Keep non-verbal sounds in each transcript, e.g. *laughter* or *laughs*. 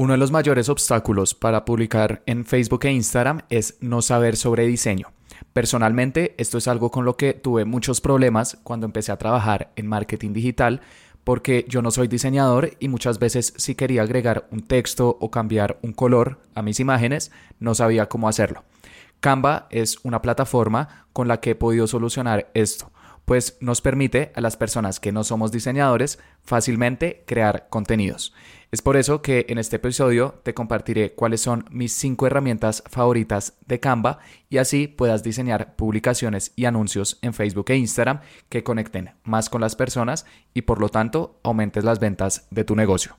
Uno de los mayores obstáculos para publicar en Facebook e Instagram es no saber sobre diseño. Personalmente, esto es algo con lo que tuve muchos problemas cuando empecé a trabajar en marketing digital porque yo no soy diseñador y muchas veces si quería agregar un texto o cambiar un color a mis imágenes, no sabía cómo hacerlo. Canva es una plataforma con la que he podido solucionar esto pues nos permite a las personas que no somos diseñadores fácilmente crear contenidos. Es por eso que en este episodio te compartiré cuáles son mis cinco herramientas favoritas de Canva y así puedas diseñar publicaciones y anuncios en Facebook e Instagram que conecten más con las personas y por lo tanto aumentes las ventas de tu negocio.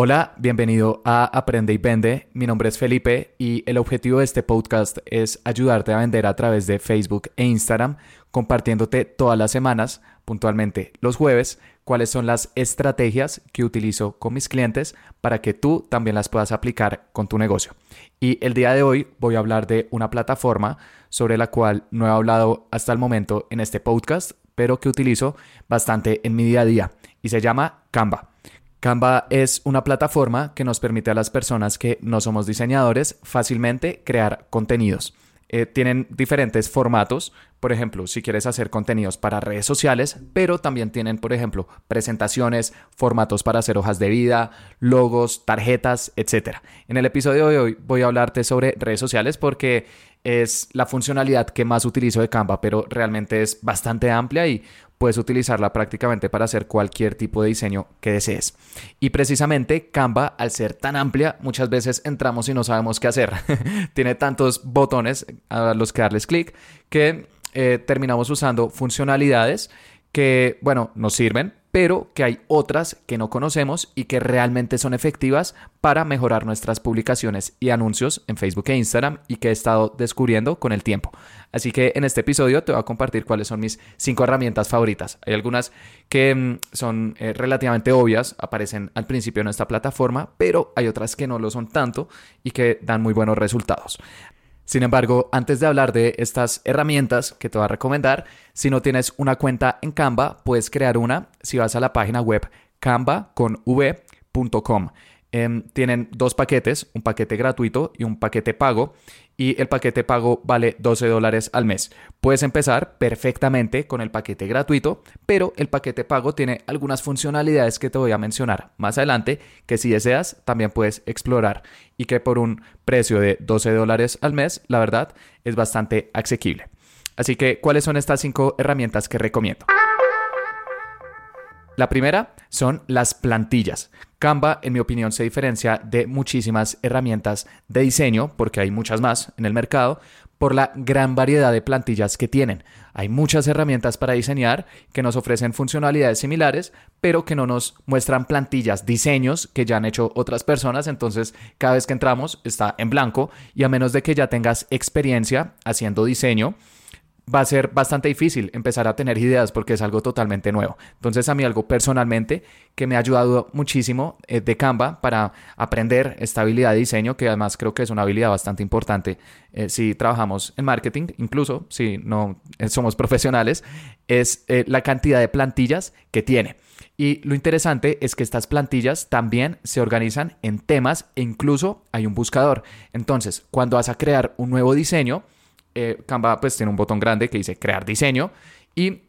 Hola, bienvenido a Aprende y Vende. Mi nombre es Felipe y el objetivo de este podcast es ayudarte a vender a través de Facebook e Instagram, compartiéndote todas las semanas, puntualmente los jueves, cuáles son las estrategias que utilizo con mis clientes para que tú también las puedas aplicar con tu negocio. Y el día de hoy voy a hablar de una plataforma sobre la cual no he hablado hasta el momento en este podcast, pero que utilizo bastante en mi día a día y se llama Canva. Canva es una plataforma que nos permite a las personas que no somos diseñadores fácilmente crear contenidos. Eh, tienen diferentes formatos, por ejemplo, si quieres hacer contenidos para redes sociales, pero también tienen, por ejemplo, presentaciones, formatos para hacer hojas de vida, logos, tarjetas, etc. En el episodio de hoy voy a hablarte sobre redes sociales porque es la funcionalidad que más utilizo de Canva, pero realmente es bastante amplia y puedes utilizarla prácticamente para hacer cualquier tipo de diseño que desees. Y precisamente Canva, al ser tan amplia, muchas veces entramos y no sabemos qué hacer. *laughs* Tiene tantos botones a los que darles clic que eh, terminamos usando funcionalidades que, bueno, nos sirven, pero que hay otras que no conocemos y que realmente son efectivas para mejorar nuestras publicaciones y anuncios en Facebook e Instagram y que he estado descubriendo con el tiempo. Así que en este episodio te voy a compartir cuáles son mis cinco herramientas favoritas. Hay algunas que mm, son eh, relativamente obvias, aparecen al principio en esta plataforma, pero hay otras que no lo son tanto y que dan muy buenos resultados. Sin embargo, antes de hablar de estas herramientas que te voy a recomendar, si no tienes una cuenta en Canva, puedes crear una si vas a la página web canva.com. Em, tienen dos paquetes, un paquete gratuito y un paquete pago y el paquete pago vale 12 dólares al mes. Puedes empezar perfectamente con el paquete gratuito, pero el paquete pago tiene algunas funcionalidades que te voy a mencionar más adelante que si deseas también puedes explorar y que por un precio de 12 dólares al mes, la verdad, es bastante asequible. Así que, ¿cuáles son estas cinco herramientas que recomiendo? La primera son las plantillas. Canva, en mi opinión, se diferencia de muchísimas herramientas de diseño, porque hay muchas más en el mercado, por la gran variedad de plantillas que tienen. Hay muchas herramientas para diseñar que nos ofrecen funcionalidades similares, pero que no nos muestran plantillas, diseños que ya han hecho otras personas. Entonces, cada vez que entramos está en blanco y a menos de que ya tengas experiencia haciendo diseño, va a ser bastante difícil empezar a tener ideas porque es algo totalmente nuevo. Entonces a mí algo personalmente que me ha ayudado muchísimo eh, de Canva para aprender esta habilidad de diseño, que además creo que es una habilidad bastante importante eh, si trabajamos en marketing, incluso si no eh, somos *laughs* profesionales, es la cantidad de plantillas que tiene. Y lo interesante es que estas plantillas también se organizan en temas e incluso hay un buscador. Entonces, cuando vas a crear un nuevo diseño, eh, Canva pues tiene un botón grande que dice crear diseño y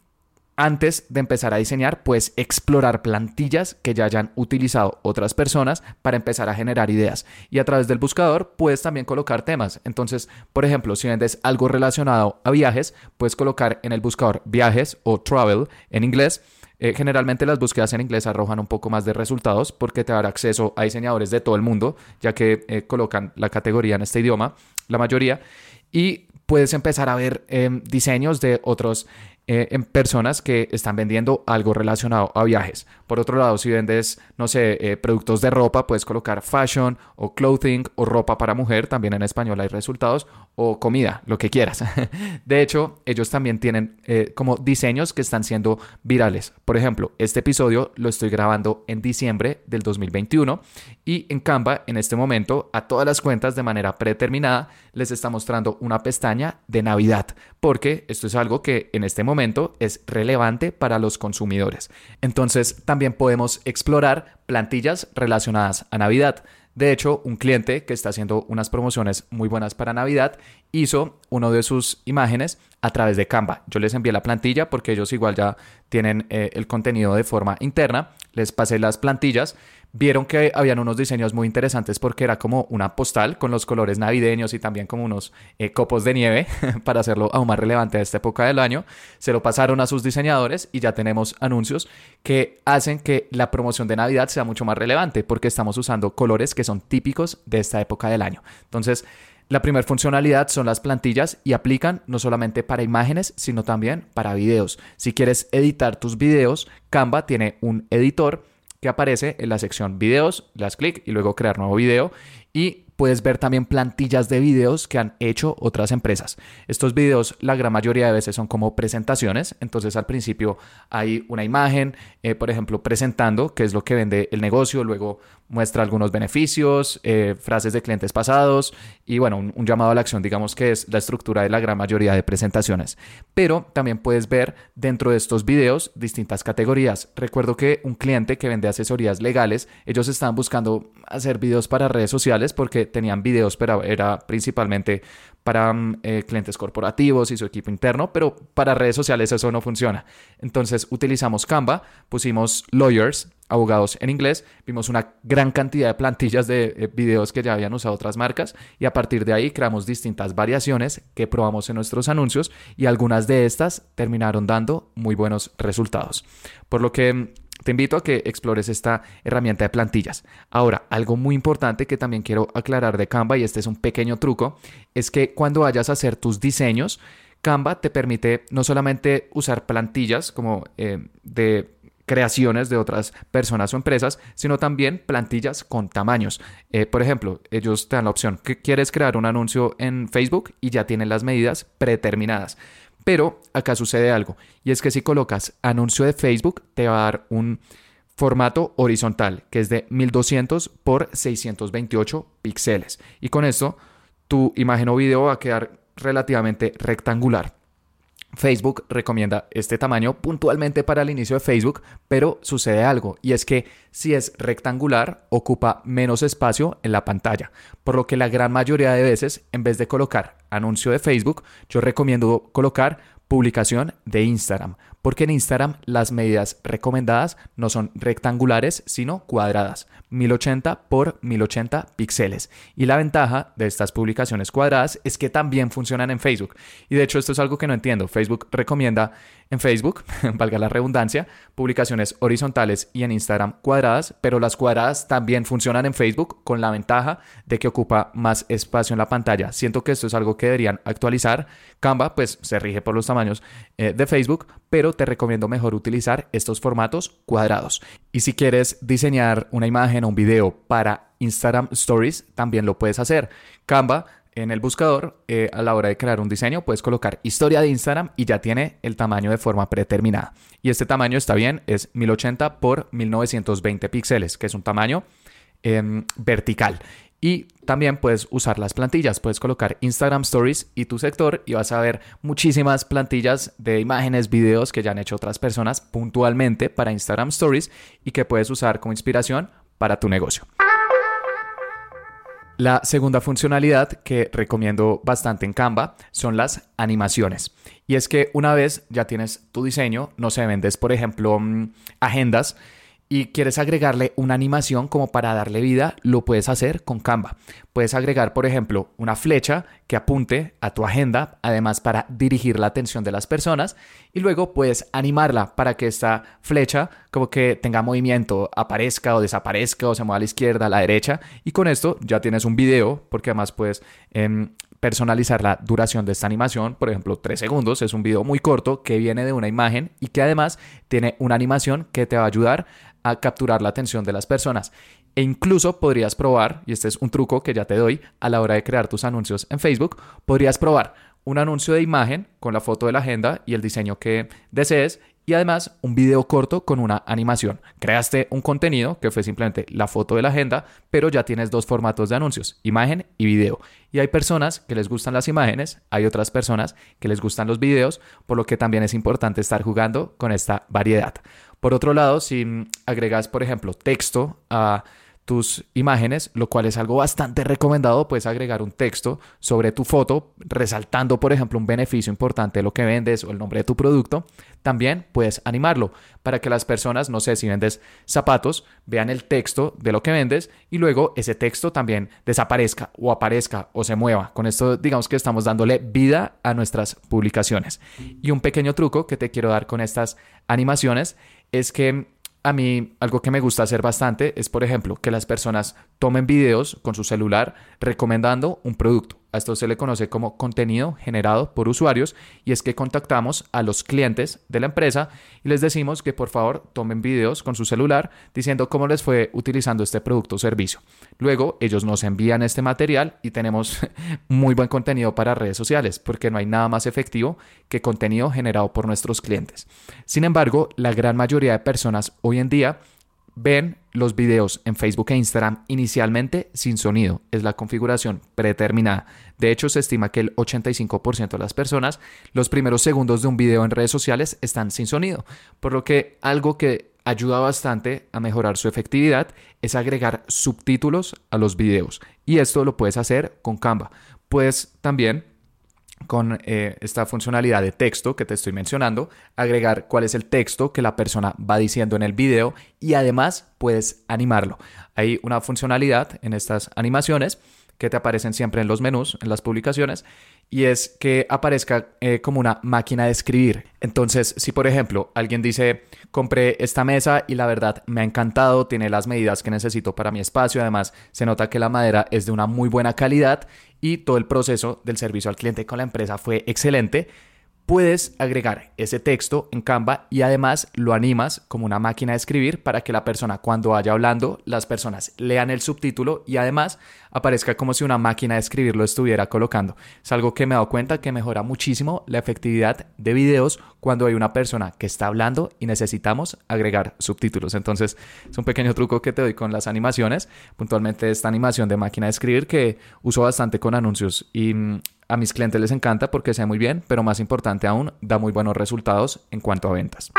antes de empezar a diseñar, puedes explorar plantillas que ya hayan utilizado otras personas para empezar a generar ideas. Y a través del buscador puedes también colocar temas. Entonces, por ejemplo, si vendes algo relacionado a viajes, puedes colocar en el buscador viajes o travel en inglés. Eh, generalmente las búsquedas en inglés arrojan un poco más de resultados porque te dará acceso a diseñadores de todo el mundo, ya que eh, colocan la categoría en este idioma, la mayoría. Y puedes empezar a ver em, diseños de otros eh, em, personas que están vendiendo algo relacionado a viajes. Por otro lado, si vendes, no sé, eh, productos de ropa, puedes colocar fashion o clothing o ropa para mujer, también en español hay resultados, o comida, lo que quieras. *laughs* De hecho, ellos también tienen eh, como diseños que están siendo virales. Por ejemplo, este episodio lo estoy grabando en diciembre del 2021 y en Canva en este momento a todas las cuentas de manera predeterminada les está mostrando una pestaña de Navidad, porque esto es algo que en este momento es relevante para los consumidores. Entonces, también podemos explorar plantillas relacionadas a Navidad. De hecho, un cliente que está haciendo unas promociones muy buenas para Navidad hizo uno de sus imágenes a través de Canva. Yo les envié la plantilla porque ellos igual ya tienen eh, el contenido de forma interna. Les pasé las plantillas vieron que habían unos diseños muy interesantes porque era como una postal con los colores navideños y también como unos eh, copos de nieve *laughs* para hacerlo aún más relevante a esta época del año. Se lo pasaron a sus diseñadores y ya tenemos anuncios que hacen que la promoción de Navidad sea mucho más relevante porque estamos usando colores que son típicos de esta época del año. Entonces, la primera funcionalidad son las plantillas y aplican no solamente para imágenes, sino también para videos. Si quieres editar tus videos, Canva tiene un editor que aparece en la sección videos, las clic y luego crear nuevo video y puedes ver también plantillas de videos que han hecho otras empresas. Estos videos la gran mayoría de veces son como presentaciones, entonces al principio hay una imagen, eh, por ejemplo, presentando qué es lo que vende el negocio, luego muestra algunos beneficios, eh, frases de clientes pasados y bueno, un, llamado a la acción, digamos que es la estructura de la gran mayoría de presentaciones. Pero también puedes ver dentro de estos videos distintas categorías. Recuerdo que un cliente que vende asesorías legales, ellos estaban buscando hacer videos para redes sociales porque tenían videos, pero era principalmente para mm, eh, clientes corporativos y su equipo interno, pero para redes sociales eso no funciona. Entonces utilizamos Canva, pusimos lawyers, abogados en inglés, vimos una gran cantidad de plantillas de eh, videos que ya habían usado otras marcas y a partir de ahí creamos distintas variaciones que probamos en nuestros anuncios y algunas de estas terminaron dando muy buenos resultados. Por lo que mm, te invito a que explores esta herramienta de plantillas. Ahora, algo muy importante que también quiero aclarar de Canva, y este es un pequeño truco, es que cuando vayas a hacer tus diseños, Canva te permite no solamente usar plantillas como eh, de creaciones de otras personas o empresas, sino también plantillas con tamaños. Eh, por ejemplo, ellos te dan la opción que quieres crear un anuncio en Facebook y ya tienen las medidas predeterminadas. Pero acá sucede algo, y es que si colocas anuncio de Facebook, te va a dar un formato horizontal, que es de 1200 por 628 píxeles. Y con esto, tu imagen o video va a quedar relativamente rectangular. Facebook recomienda este tamaño puntualmente para el inicio de Facebook, pero sucede algo y es que si es rectangular ocupa menos espacio en la pantalla, por lo que la gran mayoría de veces en vez de colocar anuncio de Facebook, yo recomiendo colocar publicación de Instagram, porque en Instagram las medidas recomendadas no son rectangulares, sino cuadradas, 1080 por 1080 píxeles. Y la ventaja de estas publicaciones cuadradas es que también funcionan en Facebook. Y de hecho esto es algo que no entiendo. Facebook recomienda en Facebook, *laughs* valga la redundancia, publicaciones horizontales y en Instagram cuadradas, pero las cuadradas también funcionan en Facebook con la ventaja de que ocupa más espacio en la pantalla. Siento que esto es algo que deberían actualizar. Canva pues se rige por los tamaños eh, de Facebook, pero te recomiendo mejor utilizar estos formatos cuadrados. Y si quieres diseñar una imagen o un video para Instagram Stories, también lo puedes hacer. Canva en el buscador, eh, a la hora de crear un diseño, puedes colocar historia de Instagram y ya tiene el tamaño de forma predeterminada. Y este tamaño está bien, es 1080 por 1920 píxeles, que es un tamaño em, vertical. Y también puedes usar las plantillas, puedes colocar Instagram Stories y tu sector y vas a ver muchísimas plantillas de imágenes, videos que ya han hecho otras personas puntualmente para Instagram Stories y que puedes usar como inspiración para tu negocio. La segunda funcionalidad que recomiendo bastante en Canva son las animaciones. Y es que una vez ya tienes tu diseño, no se vendes, por ejemplo, mm, agendas y quieres agregarle una animación como para darle vida, lo puedes hacer con Canva. Puedes agregar, por ejemplo, una flecha que apunte a tu agenda, además para dirigir la atención de las personas, y luego puedes animarla para que esta flecha como que tenga movimiento, aparezca o desaparezca o se mueva a la izquierda, a la derecha, y con esto ya tienes un video, porque además puedes... Em, personalizar la duración de esta animación, por ejemplo, 3 segundos, es un video muy corto que viene de una imagen y que además tiene una animación que te va a ayudar a capturar la atención de las personas. E incluso podrías probar, y este es un truco que ya te doy a la hora de crear tus anuncios en Facebook, podrías probar un anuncio de imagen con la foto de la agenda y el diseño que desees y además un video corto con una animación. Creaste un contenido que fue simplemente la foto de la agenda, pero ya tienes dos formatos de anuncios, imagen y video. Y hay personas que les gustan las imágenes, hay otras personas que les gustan los videos, por lo que también es importante estar jugando con esta variedad. Por otro lado, si agregas, por ejemplo, texto a tus imágenes, lo cual es algo bastante recomendado. Puedes agregar un texto sobre tu foto, resaltando, por ejemplo, un beneficio importante de lo que vendes o el nombre de tu producto. También puedes animarlo para que las personas, no sé si vendes zapatos, vean el texto de lo que vendes y luego ese texto también desaparezca o aparezca o se mueva. Con esto, digamos que estamos dándole vida a nuestras publicaciones. Y un pequeño truco que te quiero dar con estas animaciones es que a mí algo que me gusta hacer bastante es, por ejemplo, que las personas tomen videos con su celular recomendando un producto. A esto se le conoce como contenido generado por usuarios y es que contactamos a los clientes de la empresa y les decimos que por favor tomen videos con su celular diciendo cómo les fue utilizando este producto o servicio. Luego ellos nos envían este material y tenemos *laughs* muy buen contenido para redes sociales porque no hay nada más efectivo que contenido generado por nuestros clientes. Sin embargo, la gran mayoría de personas hoy en día ven los videos en Facebook e Instagram inicialmente sin sonido. Es la configuración predeterminada. De hecho, se estima que el 85% de las personas, los primeros segundos de un video en redes sociales están sin sonido. Por lo que algo que ayuda bastante a mejorar su efectividad es agregar subtítulos a los videos. Y esto lo puedes hacer con Canva. Puedes también con eh, esta funcionalidad de texto que te estoy mencionando, agregar cuál es el texto que la persona va diciendo en el video y además puedes animarlo. Hay una funcionalidad en estas animaciones que te aparecen siempre en los menús, en las publicaciones, y es que aparezca eh, como una máquina de escribir. Entonces, si por ejemplo alguien dice, compré esta mesa y la verdad me ha encantado, tiene las medidas que necesito para mi espacio, además se nota que la madera es de una muy buena calidad y todo el proceso del servicio al cliente con la empresa fue excelente, puedes agregar ese texto en Canva y además lo animas como una máquina de escribir para que la persona cuando vaya hablando, las personas lean el subtítulo y además aparezca como si una máquina de escribir lo estuviera colocando. Es algo que me he dado cuenta que mejora muchísimo la efectividad de videos cuando hay una persona que está hablando y necesitamos agregar subtítulos. Entonces es un pequeño truco que te doy con las animaciones, puntualmente esta animación de máquina de escribir que uso bastante con anuncios y mm, a mis clientes les encanta porque se ve muy bien, pero más importante aún, da muy buenos resultados en cuanto a ventas.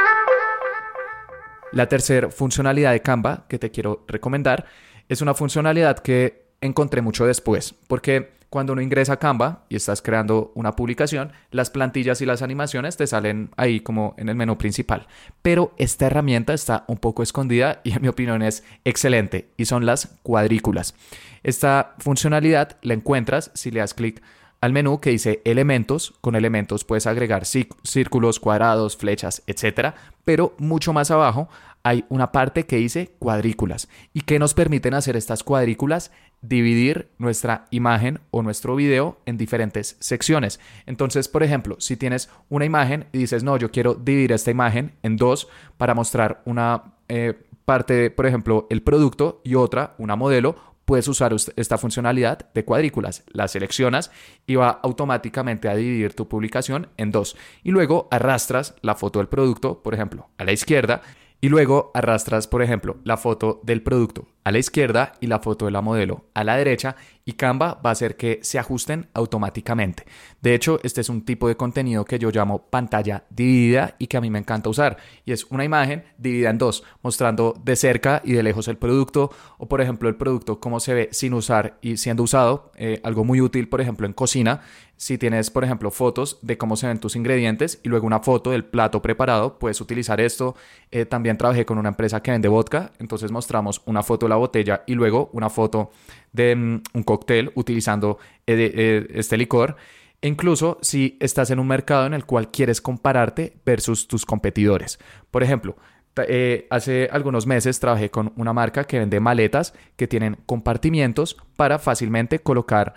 La tercera funcionalidad de Canva que te quiero recomendar es una funcionalidad que encontré mucho después, porque cuando uno ingresa a Canva y estás creando una publicación, las plantillas y las animaciones te salen ahí como en el menú principal. Pero esta herramienta está un poco escondida y en mi opinión es excelente y son las cuadrículas. Esta funcionalidad la encuentras si le das clic al menú que dice elementos. Con elementos puedes agregar círculos, cuadrados, flechas, etc. Pero mucho más abajo hay una parte que dice cuadrículas. ¿Y que nos permiten hacer estas cuadrículas? Dividir nuestra imagen o nuestro video en diferentes secciones. Entonces, por ejemplo, si tienes una imagen y dices, no, yo quiero dividir esta imagen en dos para mostrar una eh, parte, por ejemplo, el producto y otra, una modelo, puedes usar esta funcionalidad de cuadrículas. La seleccionas y va automáticamente a dividir tu publicación en dos. Y luego arrastras la foto del producto, por ejemplo, a la izquierda. Y luego arrastras, por ejemplo, la foto del producto a la izquierda y la foto de la modelo a la derecha y Canva va a hacer que se ajusten automáticamente. De hecho, este es un tipo de contenido que yo llamo pantalla dividida y que a mí me encanta usar y es una imagen dividida en dos, mostrando de cerca y de lejos el producto o por ejemplo el producto cómo se ve sin usar y siendo usado, eh, algo muy útil por ejemplo en cocina, si tienes por ejemplo fotos de cómo se ven tus ingredientes y luego una foto del plato preparado, puedes utilizar esto. Eh, también trabajé con una empresa que vende vodka, entonces mostramos una foto la botella y luego una foto de mm, un cóctel utilizando eh, eh, este licor. E incluso si estás en un mercado en el cual quieres compararte versus tus competidores. Por ejemplo, eh, hace algunos meses trabajé con una marca que vende maletas que tienen compartimientos para fácilmente colocar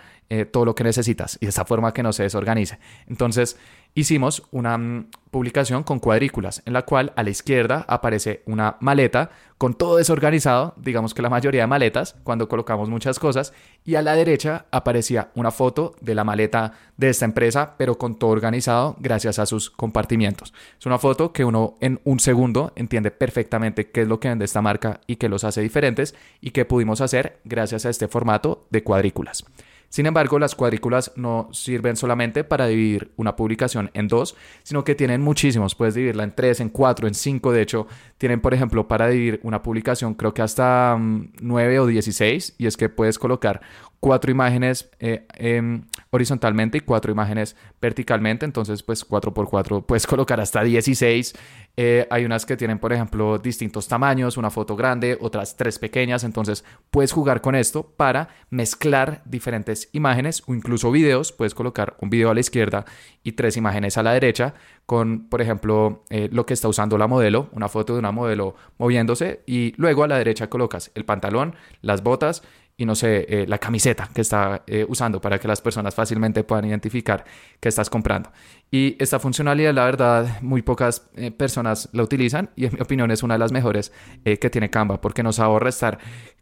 todo lo que necesitas y de esa forma que no se desorganice. Entonces, hicimos una mm, publicación con cuadrículas, en la cual a la izquierda aparece una maleta con todo desorganizado, digamos que la mayoría de maletas, cuando colocamos muchas cosas, y a la derecha aparecía una foto de la maleta de esta empresa, pero con todo organizado gracias a sus compartimientos. Es una foto que uno en un segundo entiende perfectamente qué es lo que vende esta marca y qué los hace diferentes y qué pudimos hacer gracias a este formato de cuadrículas. Sin embargo, las cuadrículas no sirven solamente para dividir una publicación en dos, sino que tienen muchísimos. Puedes dividirla en tres, en cuatro, en cinco. De hecho, tienen, por ejemplo, para dividir una publicación, creo que hasta mm, nueve o dieciséis. Y es que puedes colocar cuatro imágenes eh, em, horizontalmente y cuatro imágenes verticalmente. Entonces, pues cuatro por cuatro puedes *laughs* colocar hasta 16 eh, hay unas que tienen, por ejemplo, distintos tamaños, una foto grande, otras tres pequeñas. Entonces puedes jugar con esto para mezclar diferentes imágenes o incluso videos. Puedes colocar un video a la izquierda y tres imágenes a la derecha con, por ejemplo, eh, lo que está usando la modelo, una foto de una modelo moviéndose y luego a la derecha colocas el pantalón, las botas y no sé, eh, la camiseta que está eh, usando para que las personas fácilmente puedan identificar que estás comprando. Y esta funcionalidad, la verdad, muy pocas eh, personas la utilizan y en mi opinión es una de las mejores que tiene Canva porque nos ahorra estar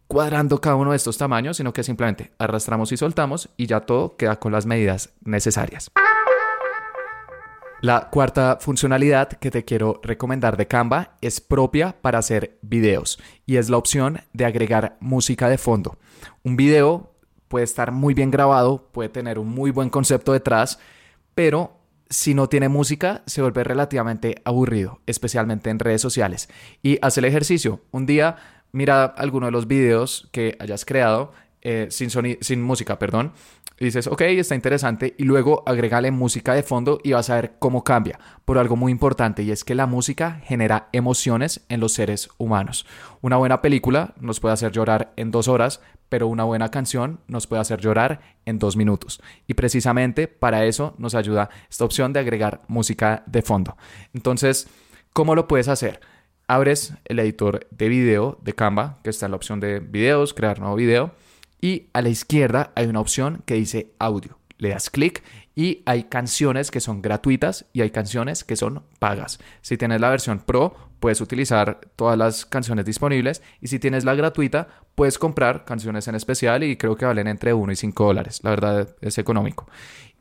cuadrando cada uno de estos tamaños, sino que simplemente arrastramos y soltamos y ya todo queda con las medidas necesarias. La cuarta funcionalidad que te quiero recomendar de Canva es propia para hacer videos y es la opción de agregar música de fondo. Un video puede estar muy bien grabado, puede tener un muy buen concepto detrás, pero si no tiene música se vuelve relativamente aburrido, especialmente en redes sociales. Y haz el ejercicio. Un día mira alguno de los videos que hayas creado eh, sin, sin música, perdón. Dices, ok, está interesante. Y luego agregale música de fondo y vas a ver cómo cambia. Por algo muy importante y es que la música genera emociones en los seres humanos. Una buena película nos puede hacer llorar en dos horas, pero una buena canción nos puede hacer llorar en dos minutos. Y precisamente para eso nos ayuda esta opción de agregar música de fondo. Entonces, ¿cómo lo puedes hacer? Abres el editor de video de Canva, que está en la opción de videos, crear nuevo video y a la izquierda hay una opción que dice audio. Le das clic y hay canciones que son gratuitas y hay canciones que son pagas. Si tienes la versión Pro, puedes utilizar todas las canciones disponibles y si tienes la gratuita, puedes comprar canciones en especial y creo que valen entre 1 y 5 dólares. La verdad es económico.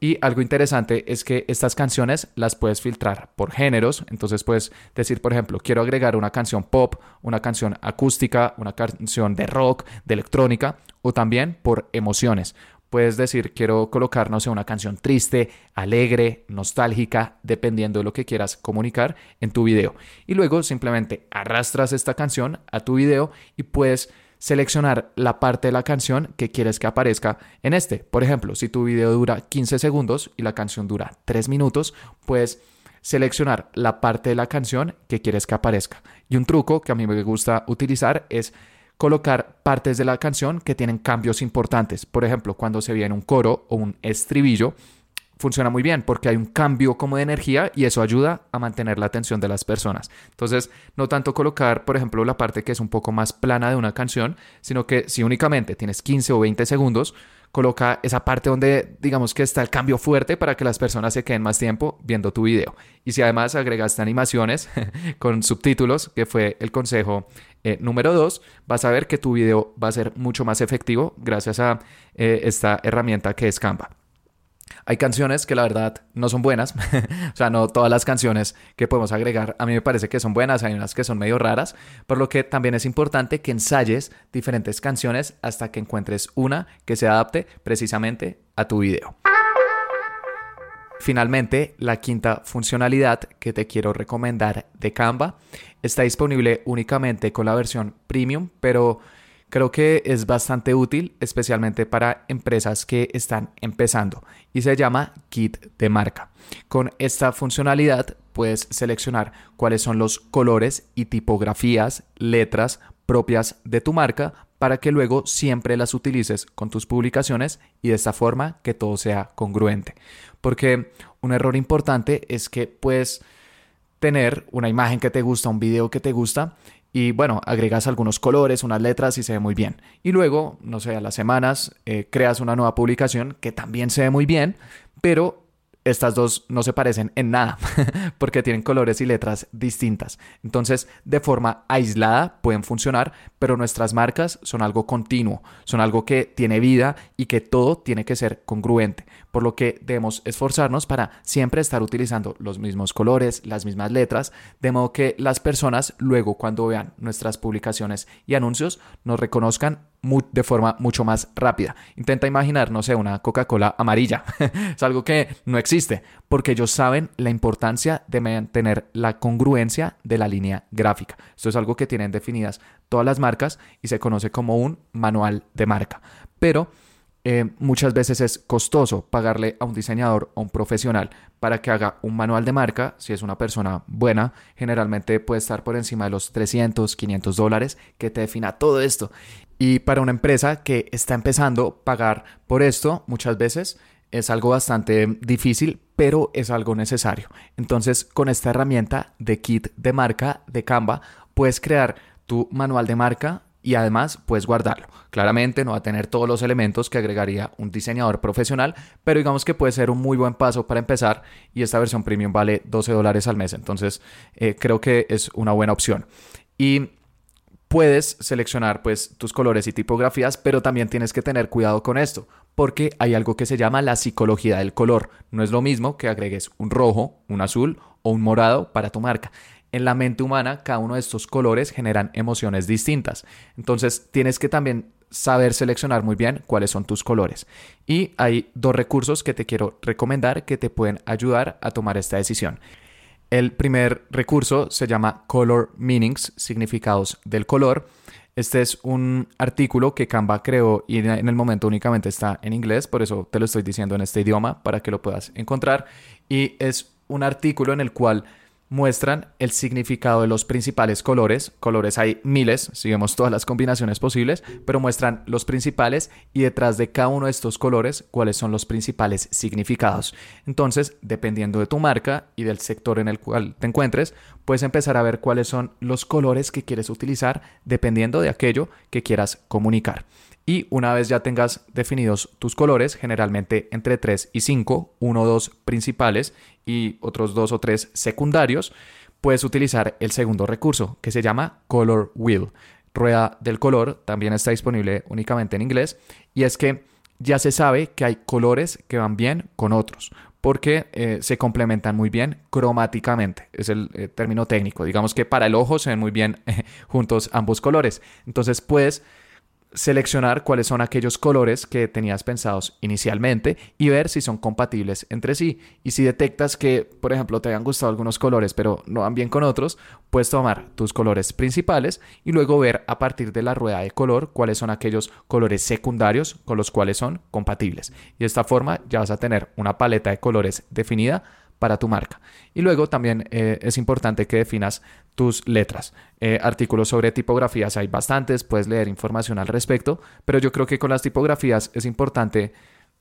Y algo interesante es que estas canciones las puedes filtrar por géneros. Entonces puedes decir, por ejemplo, quiero agregar una canción pop, una canción acústica, una canción de rock, de electrónica o también por emociones. Puedes decir, quiero colocar, no sé, una canción triste, alegre, nostálgica, dependiendo de lo que quieras comunicar en tu video. Y luego simplemente arrastras esta canción a tu video y puedes seleccionar la parte de la canción que quieres que aparezca en este. Por ejemplo, si tu video dura 15 segundos y la canción dura 3 minutos, puedes seleccionar la parte de la canción que quieres que aparezca. Y un truco que a mí me gusta utilizar es colocar partes de la canción que tienen cambios importantes. Por ejemplo, cuando se viene un coro o un estribillo, funciona muy bien porque hay un cambio como de energía y eso ayuda a mantener la atención de las personas. Entonces, no tanto colocar, por ejemplo, la parte que es un poco más plana de una canción, sino que si únicamente tienes 15 o 20 segundos, coloca esa parte donde digamos que está el cambio fuerte para que las personas se queden más tiempo viendo tu video. Y si además agregaste animaciones *laughs* con subtítulos, que fue el consejo eh, número 2, vas a ver que tu video va a ser mucho más efectivo gracias a eh, esta herramienta que es Canva. Hay canciones que la verdad no son buenas, *laughs* o sea, no todas las canciones que podemos agregar a mí me parece que son buenas, hay unas que son medio raras, por lo que también es importante que ensayes diferentes canciones hasta que encuentres una que se adapte precisamente a tu video. Finalmente, la quinta funcionalidad que te quiero recomendar de Canva está disponible únicamente con la versión premium, pero Creo que es bastante útil, especialmente para empresas que están empezando y se llama Kit de marca. Con esta funcionalidad puedes seleccionar cuáles son los colores y tipografías, letras propias de tu marca para que luego siempre las utilices con tus publicaciones y de esta forma que todo sea congruente. Porque un error importante es que puedes tener una imagen que te gusta, un video que te gusta y bueno, agregas algunos colores, unas letras y se ve muy bien. Y luego, no sé, a las semanas eh, creas una nueva publicación que también se ve muy bien, pero estas dos no se parecen en nada *laughs* porque tienen colores y letras distintas. Entonces, de forma aislada pueden funcionar, pero nuestras marcas son algo continuo, son algo que tiene vida y que todo tiene que ser congruente, por lo que debemos esforzarnos para siempre estar utilizando los mismos colores, las mismas letras, de modo que las personas luego cuando vean nuestras publicaciones y anuncios nos reconozcan de forma mucho más rápida. Intenta imaginar, no sé, una Coca-Cola amarilla. *laughs* es algo que no existe, porque ellos saben la importancia de mantener la congruencia de la línea gráfica. Esto es algo que tienen definidas todas las marcas y se conoce como un manual de marca. Pero eh, muchas veces es costoso pagarle a un diseñador o un profesional para que haga un manual de marca. Si es una persona buena, generalmente puede estar por encima de los 300, 500 dólares que te defina todo esto. Y para una empresa que está empezando, pagar por esto muchas veces es algo bastante difícil, pero es algo necesario. Entonces, con esta herramienta de kit de marca de Canva, puedes crear tu manual de marca y además puedes guardarlo. Claramente no va a tener todos los elementos que agregaría un diseñador profesional, pero digamos que puede ser un muy buen paso para empezar y esta versión premium vale 12 dólares al mes, entonces eh, creo que es una buena opción. Y puedes seleccionar pues tus colores y tipografías, pero también tienes que tener cuidado con esto, porque hay algo que se llama la psicología del color. No es lo mismo que agregues un rojo, un azul o un morado para tu marca. En la mente humana, cada uno de estos colores generan emociones distintas. Entonces, tienes que también saber seleccionar muy bien cuáles son tus colores. Y hay dos recursos que te quiero recomendar que te pueden ayudar a tomar esta decisión. El primer recurso se llama Color Meanings, significados del color. Este es un artículo que Canva creó y en el momento únicamente está en inglés, por eso te lo estoy diciendo en este idioma para que lo puedas encontrar. Y es un artículo en el cual muestran el significado de los principales colores. Colores hay miles, si vemos todas las combinaciones posibles, pero muestran los principales y detrás de cada uno de estos colores cuáles son los principales significados. Entonces, dependiendo de tu marca y del sector en el cual te encuentres, puedes empezar a ver cuáles son los colores que quieres utilizar dependiendo de aquello que quieras comunicar. Y una vez ya tengas definidos tus colores, generalmente entre 3 y 5, uno o dos principales y otros dos o tres secundarios, puedes utilizar el segundo recurso que se llama Color Wheel. Rueda del color también está disponible únicamente en inglés y es que ya se sabe que hay colores que van bien con otros porque eh, se complementan muy bien cromáticamente, es el eh, término técnico. Digamos que para el ojo se ven muy bien *laughs* juntos ambos colores. Entonces puedes seleccionar cuáles son aquellos colores que tenías pensados inicialmente y ver si son compatibles entre sí. Y si detectas que, por ejemplo, te hayan gustado algunos colores pero no van bien con otros, puedes tomar tus colores principales y luego ver a partir de la rueda de color cuáles son aquellos colores secundarios con los cuales son compatibles. Y de esta forma ya vas a tener una paleta de colores definida para tu marca. Y luego también eh, es importante que definas tus letras. Eh, artículos sobre tipografías hay bastantes, puedes leer información al respecto, pero yo creo que con las tipografías es importante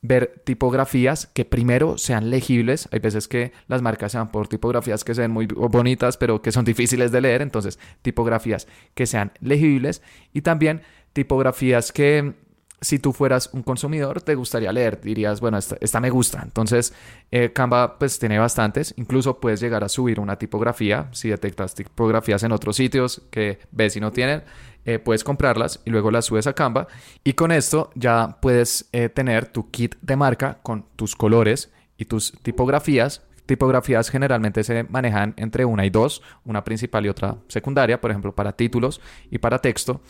ver tipografías que primero sean legibles. Hay veces que las marcas se van por tipografías que se ven muy bonitas, pero que son *laughs* difíciles de leer. Entonces, tipografías que sean legibles y también tipografías que si tú fueras un consumidor, te gustaría leer, dirías, bueno, esta, me gusta. Entonces, eh, Canva pues tiene bastantes, incluso puedes llegar a subir una tipografía, si detectas tipografías en otros sitios que ves y no tienen, eh, puedes comprarlas y luego las subes a Canva. Y con esto ya puedes eh, tener tu kit de marca con tus colores y tus tipografías tipografías generalmente se manejan entre una y dos, una principal y otra secundaria, por ejemplo, para títulos y para texto.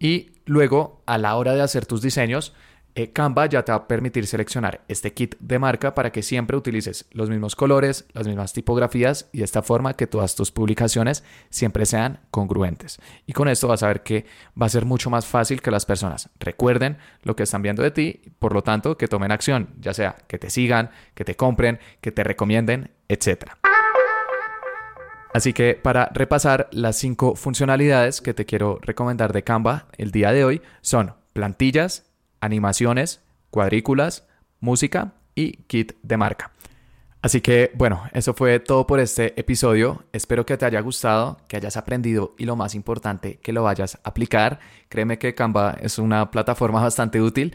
Y luego, a la hora de hacer tus diseños, eh, Canva ya te va a permitir seleccionar este kit de marca para que siempre utilices los mismos colores, las mismas tipografías y de esta forma que todas tus publicaciones siempre sean congruentes. Y con esto vas a ver que va a ser mucho más fácil que las personas recuerden lo que están viendo de ti, por lo tanto que tomen acción, ya sea que te sigan, que te compren, que te recomienden, etc. Así que para repasar las cinco funcionalidades que te quiero recomendar de Canva el día de hoy son plantillas, animaciones, cuadrículas, música y kit de marca. Así que bueno, eso fue todo por este episodio. Espero que te haya gustado, que hayas aprendido y lo más importante, que lo vayas a aplicar. Créeme que Canva es una plataforma bastante útil